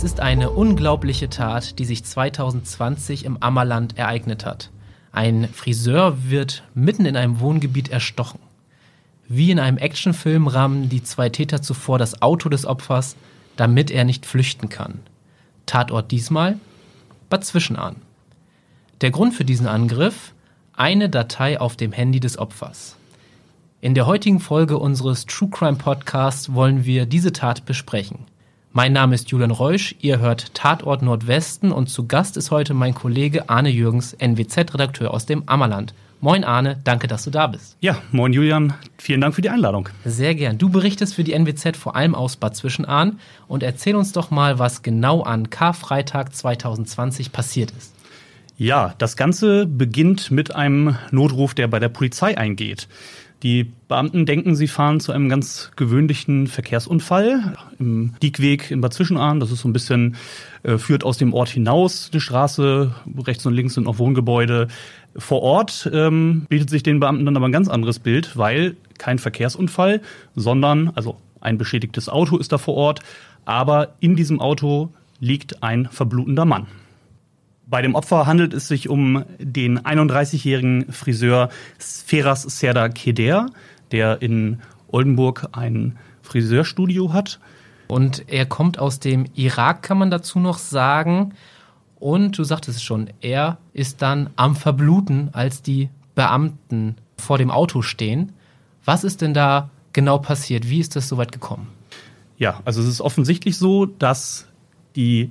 Es ist eine unglaubliche Tat, die sich 2020 im Ammerland ereignet hat. Ein Friseur wird mitten in einem Wohngebiet erstochen. Wie in einem Actionfilm rammen die zwei Täter zuvor das Auto des Opfers, damit er nicht flüchten kann. Tatort diesmal Bad Zwischenahn. Der Grund für diesen Angriff? Eine Datei auf dem Handy des Opfers. In der heutigen Folge unseres True Crime Podcasts wollen wir diese Tat besprechen. Mein Name ist Julian Reusch, ihr hört Tatort Nordwesten und zu Gast ist heute mein Kollege Arne Jürgens, NWZ-Redakteur aus dem Ammerland. Moin Arne, danke, dass du da bist. Ja, moin Julian, vielen Dank für die Einladung. Sehr gern. Du berichtest für die NWZ vor allem aus Bad Zwischenahn und erzähl uns doch mal, was genau an Karfreitag 2020 passiert ist. Ja, das Ganze beginnt mit einem Notruf, der bei der Polizei eingeht. Die Beamten denken, sie fahren zu einem ganz gewöhnlichen Verkehrsunfall im Diegweg in Bad Zwischenahn. Das ist so ein bisschen, äh, führt aus dem Ort hinaus, die Straße. Rechts und links sind noch Wohngebäude. Vor Ort ähm, bietet sich den Beamten dann aber ein ganz anderes Bild, weil kein Verkehrsunfall, sondern, also ein beschädigtes Auto ist da vor Ort, aber in diesem Auto liegt ein verblutender Mann. Bei dem Opfer handelt es sich um den 31-jährigen Friseur Sferas Serda Keder, der in Oldenburg ein Friseurstudio hat. Und er kommt aus dem Irak, kann man dazu noch sagen. Und du sagtest es schon, er ist dann am Verbluten, als die Beamten vor dem Auto stehen. Was ist denn da genau passiert? Wie ist das so weit gekommen? Ja, also es ist offensichtlich so, dass die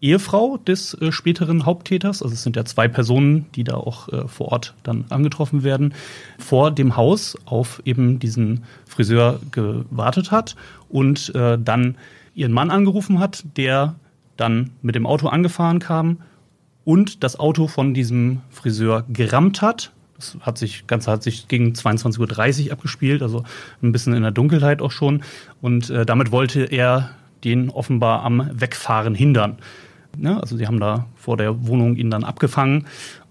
Ehefrau des äh, späteren Haupttäters, also es sind ja zwei Personen, die da auch äh, vor Ort dann angetroffen werden, vor dem Haus auf eben diesen Friseur gewartet hat und äh, dann ihren Mann angerufen hat, der dann mit dem Auto angefahren kam und das Auto von diesem Friseur gerammt hat. Das hat sich, Ganze hat sich gegen 22.30 Uhr abgespielt, also ein bisschen in der Dunkelheit auch schon. Und äh, damit wollte er den offenbar am Wegfahren hindern. Ne? Also sie haben da vor der Wohnung ihn dann abgefangen.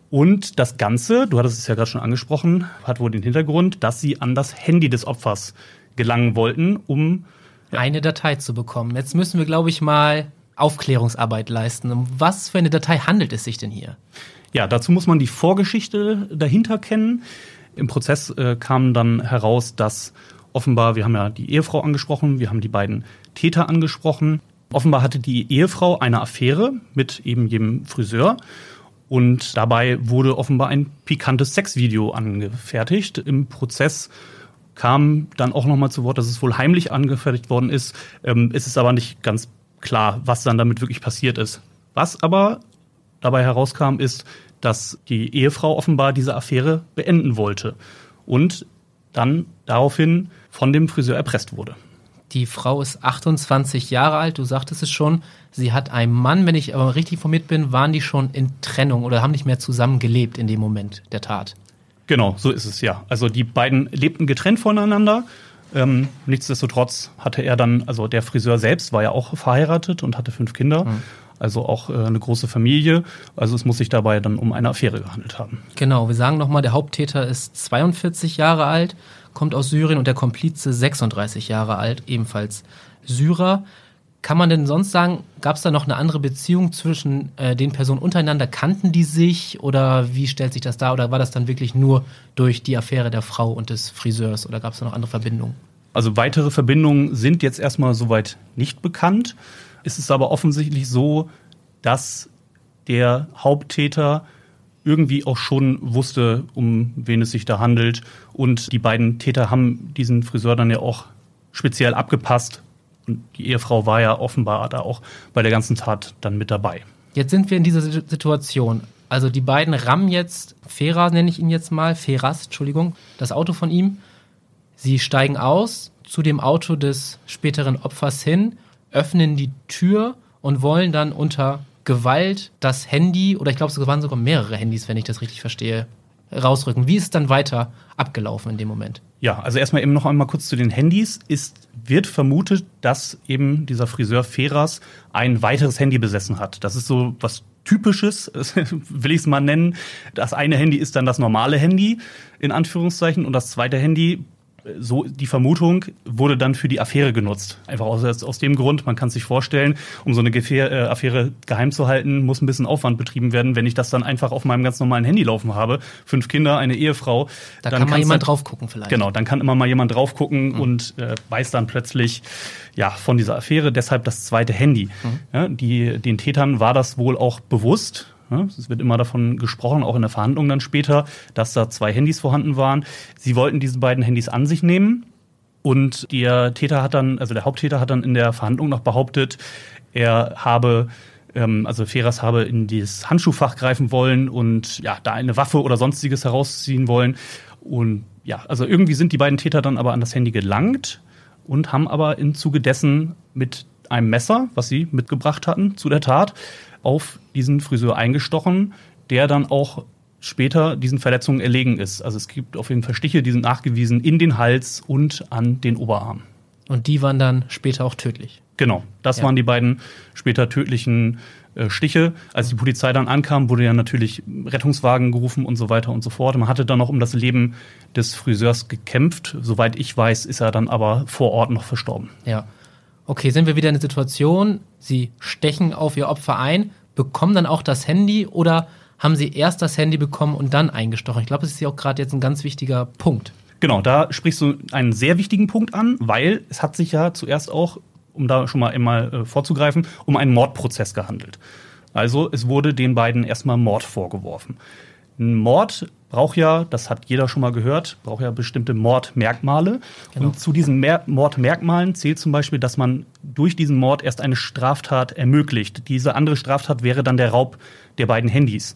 Und das Ganze, du hattest es ja gerade schon angesprochen, hat wohl den Hintergrund, dass sie an das Handy des Opfers gelangen wollten, um ja. eine Datei zu bekommen. Jetzt müssen wir, glaube ich, mal Aufklärungsarbeit leisten. Um was für eine Datei handelt es sich denn hier? Ja, dazu muss man die Vorgeschichte dahinter kennen. Im Prozess äh, kam dann heraus, dass offenbar, wir haben ja die Ehefrau angesprochen, wir haben die beiden Täter angesprochen. Offenbar hatte die Ehefrau eine Affäre mit eben jedem Friseur. Und dabei wurde offenbar ein pikantes Sexvideo angefertigt. Im Prozess kam dann auch nochmal zu Wort, dass es wohl heimlich angefertigt worden ist. Ähm, es ist aber nicht ganz klar, was dann damit wirklich passiert ist. Was aber dabei herauskam, ist, dass die Ehefrau offenbar diese Affäre beenden wollte und dann daraufhin von dem Friseur erpresst wurde. Die Frau ist 28 Jahre alt, du sagtest es schon. Sie hat einen Mann, wenn ich aber richtig informiert bin, waren die schon in Trennung oder haben nicht mehr zusammen gelebt in dem Moment der Tat. Genau, so ist es ja. Also die beiden lebten getrennt voneinander. Ähm, nichtsdestotrotz hatte er dann, also der Friseur selbst war ja auch verheiratet und hatte fünf Kinder. Mhm. Also auch äh, eine große Familie. Also es muss sich dabei dann um eine Affäre gehandelt haben. Genau, wir sagen nochmal, der Haupttäter ist 42 Jahre alt kommt aus Syrien und der Komplize 36 Jahre alt, ebenfalls Syrer. Kann man denn sonst sagen, gab es da noch eine andere Beziehung zwischen äh, den Personen untereinander? Kannten die sich oder wie stellt sich das dar? Oder war das dann wirklich nur durch die Affäre der Frau und des Friseurs oder gab es da noch andere Verbindungen? Also weitere Verbindungen sind jetzt erstmal soweit nicht bekannt. Es ist aber offensichtlich so, dass der Haupttäter irgendwie auch schon wusste, um wen es sich da handelt. Und die beiden Täter haben diesen Friseur dann ja auch speziell abgepasst. Und die Ehefrau war ja offenbar da auch bei der ganzen Tat dann mit dabei. Jetzt sind wir in dieser Situation. Also die beiden rammen jetzt, Feras nenne ich ihn jetzt mal, Feras, Entschuldigung, das Auto von ihm. Sie steigen aus zu dem Auto des späteren Opfers hin, öffnen die Tür und wollen dann unter Gewalt das Handy, oder ich glaube, es waren sogar mehrere Handys, wenn ich das richtig verstehe, rausrücken. Wie ist es dann weiter abgelaufen in dem Moment? Ja, also erstmal eben noch einmal kurz zu den Handys. Ist, wird vermutet, dass eben dieser Friseur Feras ein weiteres Handy besessen hat. Das ist so was Typisches, will ich es mal nennen. Das eine Handy ist dann das normale Handy, in Anführungszeichen, und das zweite Handy so die Vermutung wurde dann für die Affäre genutzt. Einfach aus, aus dem Grund, man kann sich vorstellen, um so eine Gefähr, äh, Affäre geheim zu halten, muss ein bisschen Aufwand betrieben werden. Wenn ich das dann einfach auf meinem ganz normalen Handy laufen habe, fünf Kinder, eine Ehefrau, da dann kann mal jemand dann, drauf gucken vielleicht. Genau, dann kann immer mal jemand drauf gucken mhm. und äh, weiß dann plötzlich ja von dieser Affäre. Deshalb das zweite Handy. Mhm. Ja, die, den Tätern war das wohl auch bewusst es wird immer davon gesprochen, auch in der Verhandlung dann später, dass da zwei Handys vorhanden waren. Sie wollten diese beiden Handys an sich nehmen. Und der Täter hat dann, also der Haupttäter hat dann in der Verhandlung noch behauptet, er habe ähm, also Feras habe in dieses Handschuhfach greifen wollen und ja, da eine Waffe oder sonstiges herausziehen wollen. Und ja, also irgendwie sind die beiden Täter dann aber an das Handy gelangt und haben aber im Zuge dessen mit einem Messer, was sie mitgebracht hatten zu der Tat, auf diesen Friseur eingestochen, der dann auch später diesen Verletzungen erlegen ist. Also es gibt auf jeden Fall Stiche, die sind nachgewiesen in den Hals und an den Oberarm. Und die waren dann später auch tödlich. Genau, das ja. waren die beiden später tödlichen äh, Stiche. Als die Polizei dann ankam, wurde ja natürlich Rettungswagen gerufen und so weiter und so fort. Man hatte dann noch um das Leben des Friseurs gekämpft. Soweit ich weiß, ist er dann aber vor Ort noch verstorben. Ja. Okay, sind wir wieder in der Situation, Sie stechen auf Ihr Opfer ein, bekommen dann auch das Handy oder haben Sie erst das Handy bekommen und dann eingestochen? Ich glaube, das ist ja auch gerade jetzt ein ganz wichtiger Punkt. Genau, da sprichst du einen sehr wichtigen Punkt an, weil es hat sich ja zuerst auch, um da schon mal einmal äh, vorzugreifen, um einen Mordprozess gehandelt. Also es wurde den beiden erstmal Mord vorgeworfen. Ein Mord braucht ja, das hat jeder schon mal gehört, braucht ja bestimmte Mordmerkmale. Genau. Und zu diesen Mer Mordmerkmalen zählt zum Beispiel, dass man durch diesen Mord erst eine Straftat ermöglicht. Diese andere Straftat wäre dann der Raub der beiden Handys.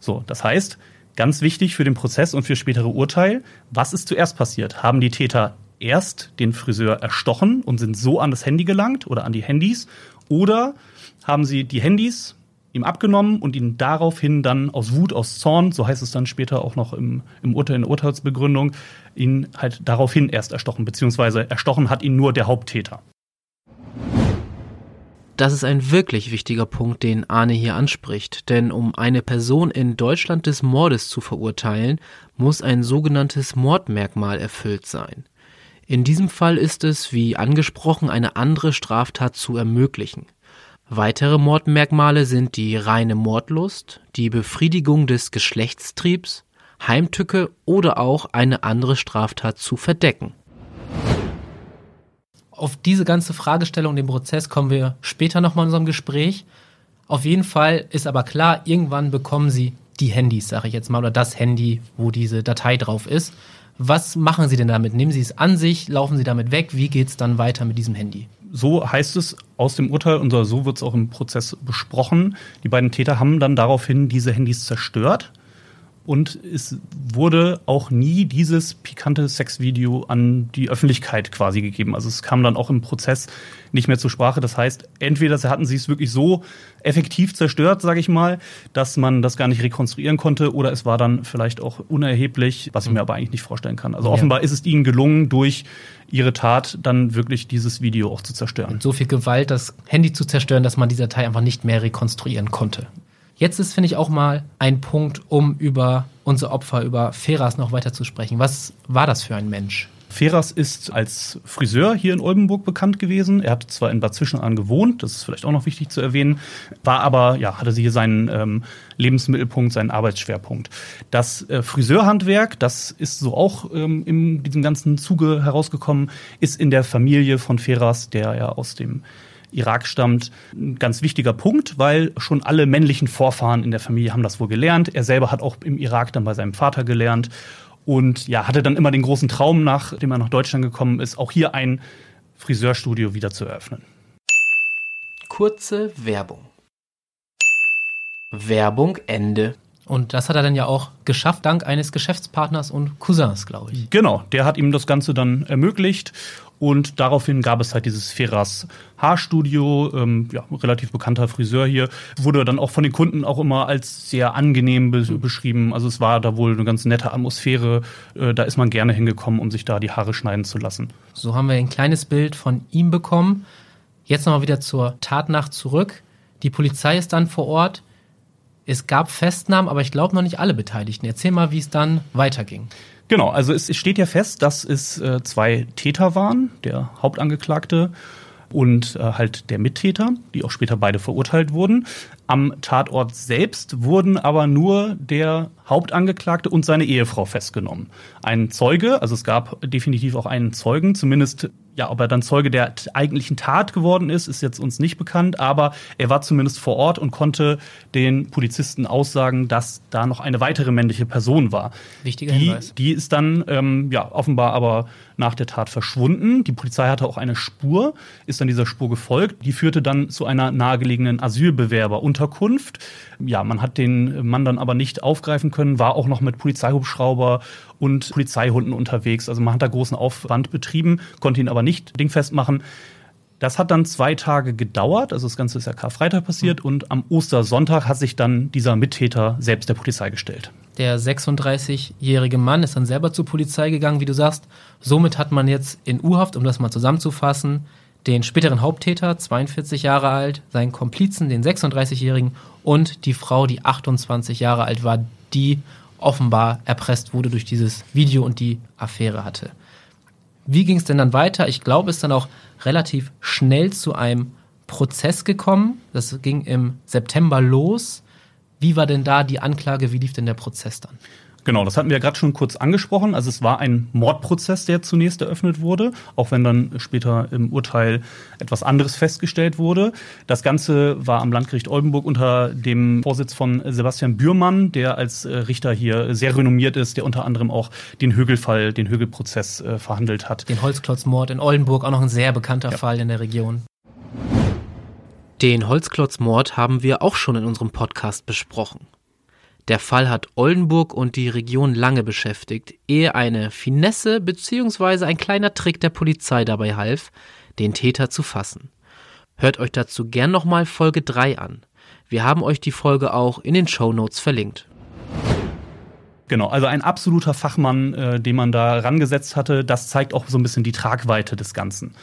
So, das heißt, ganz wichtig für den Prozess und für spätere Urteil, was ist zuerst passiert? Haben die Täter erst den Friseur erstochen und sind so an das Handy gelangt oder an die Handys? Oder haben sie die Handys ihm abgenommen und ihn daraufhin dann aus Wut, aus Zorn, so heißt es dann später auch noch im, im Urteil, in der Urteilsbegründung, ihn halt daraufhin erst erstochen, beziehungsweise erstochen hat ihn nur der Haupttäter. Das ist ein wirklich wichtiger Punkt, den Arne hier anspricht, denn um eine Person in Deutschland des Mordes zu verurteilen, muss ein sogenanntes Mordmerkmal erfüllt sein. In diesem Fall ist es, wie angesprochen, eine andere Straftat zu ermöglichen. Weitere Mordmerkmale sind die reine Mordlust, die Befriedigung des Geschlechtstriebs, Heimtücke oder auch eine andere Straftat zu verdecken. Auf diese ganze Fragestellung, den Prozess kommen wir später nochmal in unserem Gespräch. Auf jeden Fall ist aber klar, irgendwann bekommen Sie die Handys, sage ich jetzt mal, oder das Handy, wo diese Datei drauf ist. Was machen Sie denn damit? Nehmen Sie es an sich, laufen Sie damit weg? Wie geht es dann weiter mit diesem Handy? So heißt es aus dem Urteil und so wird es auch im Prozess besprochen. Die beiden Täter haben dann daraufhin diese Handys zerstört und es wurde auch nie dieses pikante Sexvideo an die Öffentlichkeit quasi gegeben. Also es kam dann auch im Prozess nicht mehr zur Sprache. Das heißt, entweder hatten sie es wirklich so effektiv zerstört, sage ich mal, dass man das gar nicht rekonstruieren konnte, oder es war dann vielleicht auch unerheblich, was ich mir aber eigentlich nicht vorstellen kann. Also ja. offenbar ist es ihnen gelungen, durch ihre Tat dann wirklich dieses Video auch zu zerstören. Mit so viel Gewalt, das Handy zu zerstören, dass man die Datei einfach nicht mehr rekonstruieren konnte. Jetzt ist, finde ich, auch mal ein Punkt, um über unser Opfer, über Feras noch weiter zu sprechen. Was war das für ein Mensch? Feras ist als Friseur hier in Oldenburg bekannt gewesen. Er hat zwar in Bad Zwischenahn gewohnt, das ist vielleicht auch noch wichtig zu erwähnen, war aber, ja, hatte hier seinen ähm, Lebensmittelpunkt, seinen Arbeitsschwerpunkt. Das äh, Friseurhandwerk, das ist so auch ähm, in diesem ganzen Zuge herausgekommen, ist in der Familie von Feras, der ja aus dem Irak stammt, ein ganz wichtiger Punkt, weil schon alle männlichen Vorfahren in der Familie haben das wohl gelernt. Er selber hat auch im Irak dann bei seinem Vater gelernt und ja, hatte dann immer den großen Traum, nachdem er nach Deutschland gekommen ist, auch hier ein Friseurstudio wieder zu eröffnen. Kurze Werbung. Werbung Ende. Und das hat er dann ja auch geschafft, dank eines Geschäftspartners und Cousins, glaube ich. Genau, der hat ihm das Ganze dann ermöglicht. Und daraufhin gab es halt dieses Feras Haarstudio, ähm, ja, relativ bekannter Friseur hier, wurde dann auch von den Kunden auch immer als sehr angenehm be beschrieben. Also es war da wohl eine ganz nette Atmosphäre. Äh, da ist man gerne hingekommen, um sich da die Haare schneiden zu lassen. So haben wir ein kleines Bild von ihm bekommen. Jetzt nochmal wieder zur Tatnacht zurück. Die Polizei ist dann vor Ort. Es gab Festnahmen, aber ich glaube noch nicht alle Beteiligten. Erzähl mal, wie es dann weiterging. Genau, also es steht ja fest, dass es äh, zwei Täter waren, der Hauptangeklagte und äh, halt der Mittäter, die auch später beide verurteilt wurden. Am Tatort selbst wurden aber nur der Hauptangeklagte und seine Ehefrau festgenommen. Ein Zeuge, also es gab definitiv auch einen Zeugen, zumindest ja, ob er dann Zeuge der eigentlichen Tat geworden ist, ist jetzt uns nicht bekannt, aber er war zumindest vor Ort und konnte den Polizisten aussagen, dass da noch eine weitere männliche Person war. Wichtiger die, Hinweis. Die ist dann ähm, ja offenbar aber nach der Tat verschwunden. Die Polizei hatte auch eine Spur, ist dann dieser Spur gefolgt. Die führte dann zu einer nahegelegenen Asylbewerberunterkunft. Ja, man hat den Mann dann aber nicht aufgreifen können, war auch noch mit Polizeihubschrauber und Polizeihunden unterwegs. Also man hat da großen Aufwand betrieben, konnte ihn aber nicht dingfest machen. Das hat dann zwei Tage gedauert, also das Ganze ist ja Karfreitag passiert mhm. und am Ostersonntag hat sich dann dieser Mittäter selbst der Polizei gestellt. Der 36-jährige Mann ist dann selber zur Polizei gegangen, wie du sagst. Somit hat man jetzt in U-Haft, um das mal zusammenzufassen, den späteren Haupttäter, 42 Jahre alt, seinen Komplizen, den 36-jährigen und die Frau, die 28 Jahre alt war, die offenbar erpresst wurde durch dieses Video und die Affäre hatte. Wie ging es denn dann weiter? Ich glaube, es ist dann auch relativ schnell zu einem Prozess gekommen. Das ging im September los. Wie war denn da die Anklage? Wie lief denn der Prozess dann? Genau, das hatten wir ja gerade schon kurz angesprochen. Also es war ein Mordprozess, der zunächst eröffnet wurde, auch wenn dann später im Urteil etwas anderes festgestellt wurde. Das Ganze war am Landgericht Oldenburg unter dem Vorsitz von Sebastian Bührmann, der als äh, Richter hier sehr renommiert ist, der unter anderem auch den Högelfall, den Högelprozess äh, verhandelt hat. Den Holzklotzmord in Oldenburg, auch noch ein sehr bekannter ja. Fall in der Region. Den Holzklotzmord haben wir auch schon in unserem Podcast besprochen. Der Fall hat Oldenburg und die Region lange beschäftigt, ehe eine Finesse bzw. ein kleiner Trick der Polizei dabei half, den Täter zu fassen. Hört euch dazu gern nochmal Folge 3 an. Wir haben euch die Folge auch in den Show Notes verlinkt. Genau, also ein absoluter Fachmann, äh, den man da rangesetzt hatte, das zeigt auch so ein bisschen die Tragweite des Ganzen.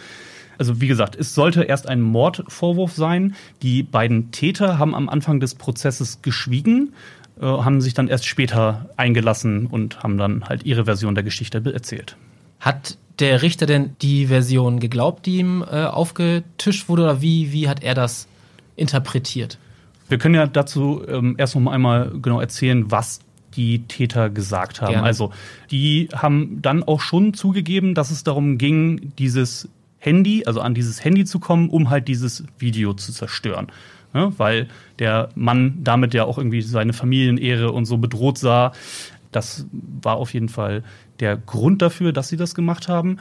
Also wie gesagt, es sollte erst ein Mordvorwurf sein. Die beiden Täter haben am Anfang des Prozesses geschwiegen. Äh, haben sich dann erst später eingelassen und haben dann halt ihre Version der Geschichte erzählt. Hat der Richter denn die Version geglaubt, die ihm äh, aufgetischt wurde, oder wie, wie hat er das interpretiert? Wir können ja dazu ähm, erst noch einmal genau erzählen, was die Täter gesagt haben. Gerne. Also, die haben dann auch schon zugegeben, dass es darum ging, dieses Handy, also an dieses Handy zu kommen, um halt dieses Video zu zerstören ne? weil der Mann damit ja auch irgendwie seine Familienehre und so bedroht sah. Das war auf jeden Fall der Grund dafür, dass sie das gemacht haben.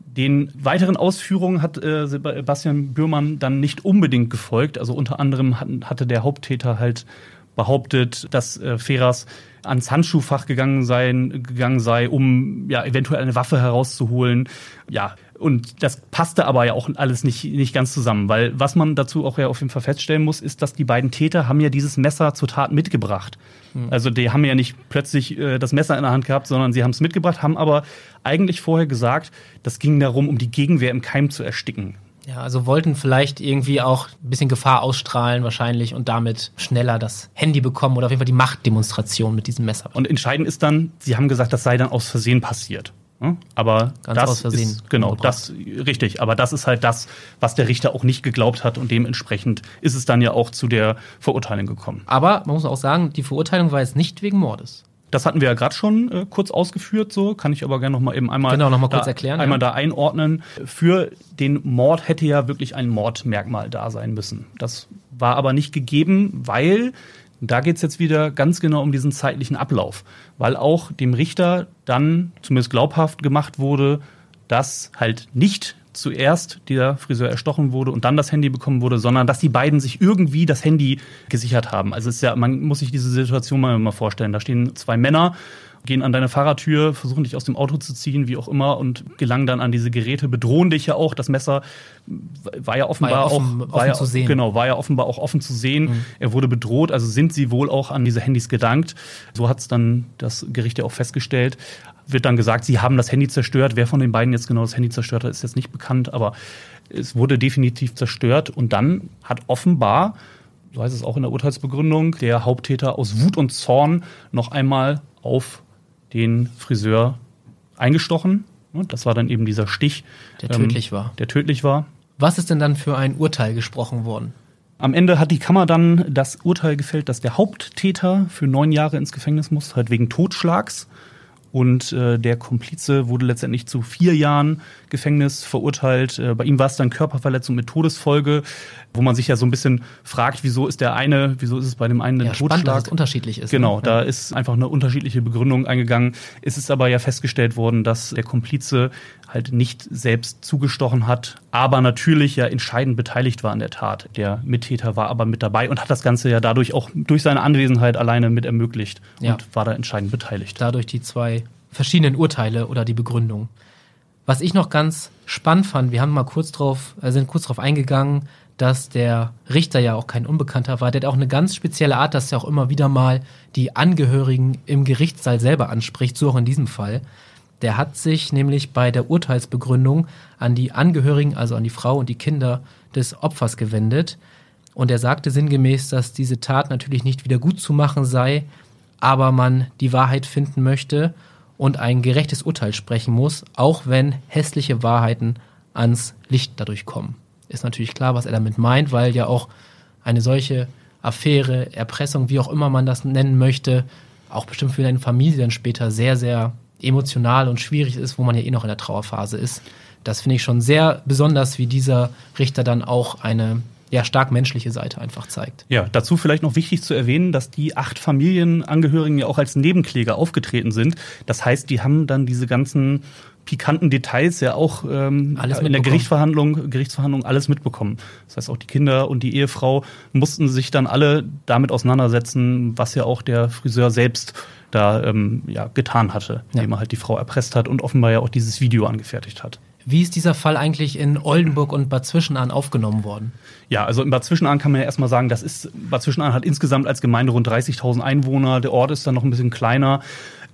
Den weiteren Ausführungen hat äh, Sebastian Bührmann dann nicht unbedingt gefolgt. Also unter anderem hat, hatte der Haupttäter halt behauptet, dass äh, Feras ans Handschuhfach gegangen, sein, gegangen sei, um ja eventuell eine Waffe herauszuholen. Ja, und das passte aber ja auch alles nicht, nicht ganz zusammen, weil was man dazu auch ja auf jeden Fall feststellen muss, ist, dass die beiden Täter haben ja dieses Messer zur Tat mitgebracht. Mhm. Also die haben ja nicht plötzlich äh, das Messer in der Hand gehabt, sondern sie haben es mitgebracht, haben aber eigentlich vorher gesagt, das ging darum, um die Gegenwehr im Keim zu ersticken. Ja, also wollten vielleicht irgendwie auch ein bisschen Gefahr ausstrahlen wahrscheinlich und damit schneller das Handy bekommen oder auf jeden Fall die Machtdemonstration mit diesem Messer. Und entscheidend ist dann, sie haben gesagt, das sei dann aus Versehen passiert. Aber Ganz das aus Versehen ist genau das richtig. Aber das ist halt das, was der Richter auch nicht geglaubt hat und dementsprechend ist es dann ja auch zu der Verurteilung gekommen. Aber man muss auch sagen, die Verurteilung war jetzt nicht wegen Mordes. Das hatten wir ja gerade schon äh, kurz ausgeführt, so kann ich aber gerne noch mal eben einmal genau noch mal kurz erklären, einmal ja. da einordnen. Für den Mord hätte ja wirklich ein Mordmerkmal da sein müssen. Das war aber nicht gegeben, weil da geht es jetzt wieder ganz genau um diesen zeitlichen Ablauf, weil auch dem Richter dann zumindest glaubhaft gemacht wurde, dass halt nicht zuerst der Friseur erstochen wurde und dann das Handy bekommen wurde, sondern dass die beiden sich irgendwie das Handy gesichert haben. Also es ist ja, man muss sich diese Situation mal, mal vorstellen. Da stehen zwei Männer gehen an deine Fahrradtür, versuchen dich aus dem Auto zu ziehen, wie auch immer, und gelangen dann an diese Geräte, bedrohen dich ja auch. Das Messer war ja offenbar war ja offen, auch war ja, zu sehen. Genau, war ja offenbar auch offen zu sehen. Mhm. Er wurde bedroht, also sind sie wohl auch an diese Handys gedankt. So hat es dann das Gericht ja auch festgestellt. Wird dann gesagt, sie haben das Handy zerstört. Wer von den beiden jetzt genau das Handy zerstört hat, ist jetzt nicht bekannt, aber es wurde definitiv zerstört. Und dann hat offenbar so heißt es auch in der Urteilsbegründung, der Haupttäter aus Wut und Zorn noch einmal auf den Friseur eingestochen. Das war dann eben dieser Stich, der tödlich ähm, war. Der tödlich war. Was ist denn dann für ein Urteil gesprochen worden? Am Ende hat die Kammer dann das Urteil gefällt, dass der Haupttäter für neun Jahre ins Gefängnis muss, halt wegen Totschlags. Und äh, der Komplize wurde letztendlich zu vier Jahren Gefängnis verurteilt. Äh, bei ihm war es dann Körperverletzung mit Todesfolge, wo man sich ja so ein bisschen fragt, wieso ist der eine, wieso ist es bei dem einen ein ja, Totschlag? Spannend, dass es unterschiedlich ist. Genau, ne? da ist einfach eine unterschiedliche Begründung eingegangen. Es ist aber ja festgestellt worden, dass der Komplize halt nicht selbst zugestochen hat, aber natürlich ja entscheidend beteiligt war an der Tat. Der Mittäter war aber mit dabei und hat das Ganze ja dadurch auch durch seine Anwesenheit alleine mit ermöglicht ja. und war da entscheidend beteiligt. Dadurch die zwei verschiedenen Urteile oder die Begründung. Was ich noch ganz spannend fand, wir haben mal kurz drauf, äh, sind kurz drauf eingegangen, dass der Richter ja auch kein Unbekannter war. Der hat auch eine ganz spezielle Art, dass er auch immer wieder mal die Angehörigen im Gerichtssaal selber anspricht, so auch in diesem Fall. Der hat sich nämlich bei der Urteilsbegründung an die Angehörigen, also an die Frau und die Kinder des Opfers gewendet. Und er sagte sinngemäß, dass diese Tat natürlich nicht wieder gut zu machen sei, aber man die Wahrheit finden möchte und ein gerechtes Urteil sprechen muss, auch wenn hässliche Wahrheiten ans Licht dadurch kommen. Ist natürlich klar, was er damit meint, weil ja auch eine solche Affäre, Erpressung, wie auch immer man das nennen möchte, auch bestimmt für eine Familie dann später sehr, sehr emotional und schwierig ist, wo man ja eh noch in der Trauerphase ist. Das finde ich schon sehr besonders, wie dieser Richter dann auch eine ja, stark menschliche Seite einfach zeigt. Ja, dazu vielleicht noch wichtig zu erwähnen, dass die acht Familienangehörigen ja auch als Nebenkläger aufgetreten sind. Das heißt, die haben dann diese ganzen pikanten Details ja auch ähm, in der Gerichtsverhandlung, Gerichtsverhandlung alles mitbekommen. Das heißt, auch die Kinder und die Ehefrau mussten sich dann alle damit auseinandersetzen, was ja auch der Friseur selbst da ähm, ja, getan hatte, ja. indem er halt die Frau erpresst hat und offenbar ja auch dieses Video angefertigt hat. Wie ist dieser Fall eigentlich in Oldenburg und Bad Zwischenahn aufgenommen worden? Ja, also in Bad Zwischenahn kann man ja erstmal sagen, das ist, Bad Zwischenahn hat insgesamt als Gemeinde rund 30.000 Einwohner. Der Ort ist dann noch ein bisschen kleiner.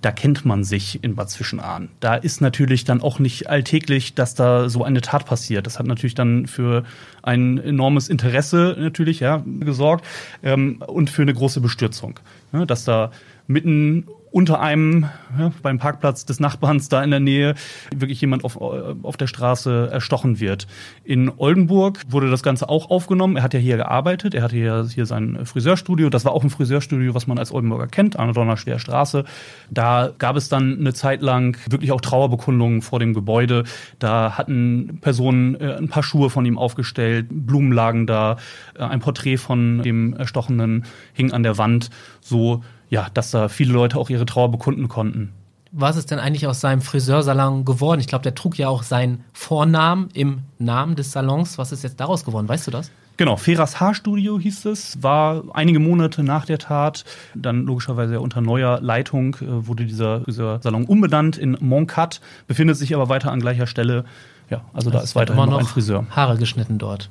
Da kennt man sich in Bad Zwischenahn. Da ist natürlich dann auch nicht alltäglich, dass da so eine Tat passiert. Das hat natürlich dann für ein enormes Interesse natürlich ja, gesorgt ähm, und für eine große Bestürzung. Ja, dass da mitten unter einem, ja, beim Parkplatz des Nachbarns da in der Nähe, wirklich jemand auf, auf der Straße erstochen wird. In Oldenburg wurde das Ganze auch aufgenommen. Er hat ja hier gearbeitet, er hatte ja hier sein Friseurstudio. Das war auch ein Friseurstudio, was man als Oldenburger kennt, an der Donnerschwer Straße. Da gab es dann eine Zeit lang wirklich auch Trauerbekundungen vor dem Gebäude. Da hatten Personen äh, ein paar Schuhe von ihm aufgestellt, Blumen lagen da, äh, ein Porträt von dem Erstochenen hing an der Wand. So ja, dass da viele Leute auch ihre Trauer bekunden konnten. Was ist denn eigentlich aus seinem Friseursalon geworden? Ich glaube, der trug ja auch seinen Vornamen im Namen des Salons. Was ist jetzt daraus geworden? Weißt du das? Genau, Feras Haarstudio hieß es, war einige Monate nach der Tat, dann logischerweise unter neuer Leitung äh, wurde dieser Friseursalon umbenannt in Montcat, befindet sich aber weiter an gleicher Stelle. Ja, also da ist weiterhin noch, noch ein Friseur. Haare geschnitten dort.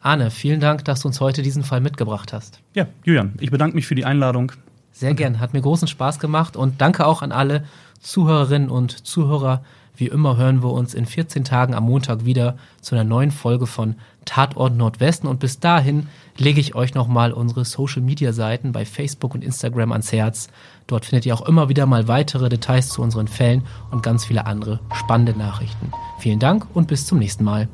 Arne, vielen Dank, dass du uns heute diesen Fall mitgebracht hast. Ja, Julian, ich bedanke mich für die Einladung. Sehr gern, hat mir großen Spaß gemacht und danke auch an alle Zuhörerinnen und Zuhörer. Wie immer hören wir uns in 14 Tagen am Montag wieder zu einer neuen Folge von Tatort Nordwesten und bis dahin lege ich euch nochmal unsere Social Media Seiten bei Facebook und Instagram ans Herz. Dort findet ihr auch immer wieder mal weitere Details zu unseren Fällen und ganz viele andere spannende Nachrichten. Vielen Dank und bis zum nächsten Mal.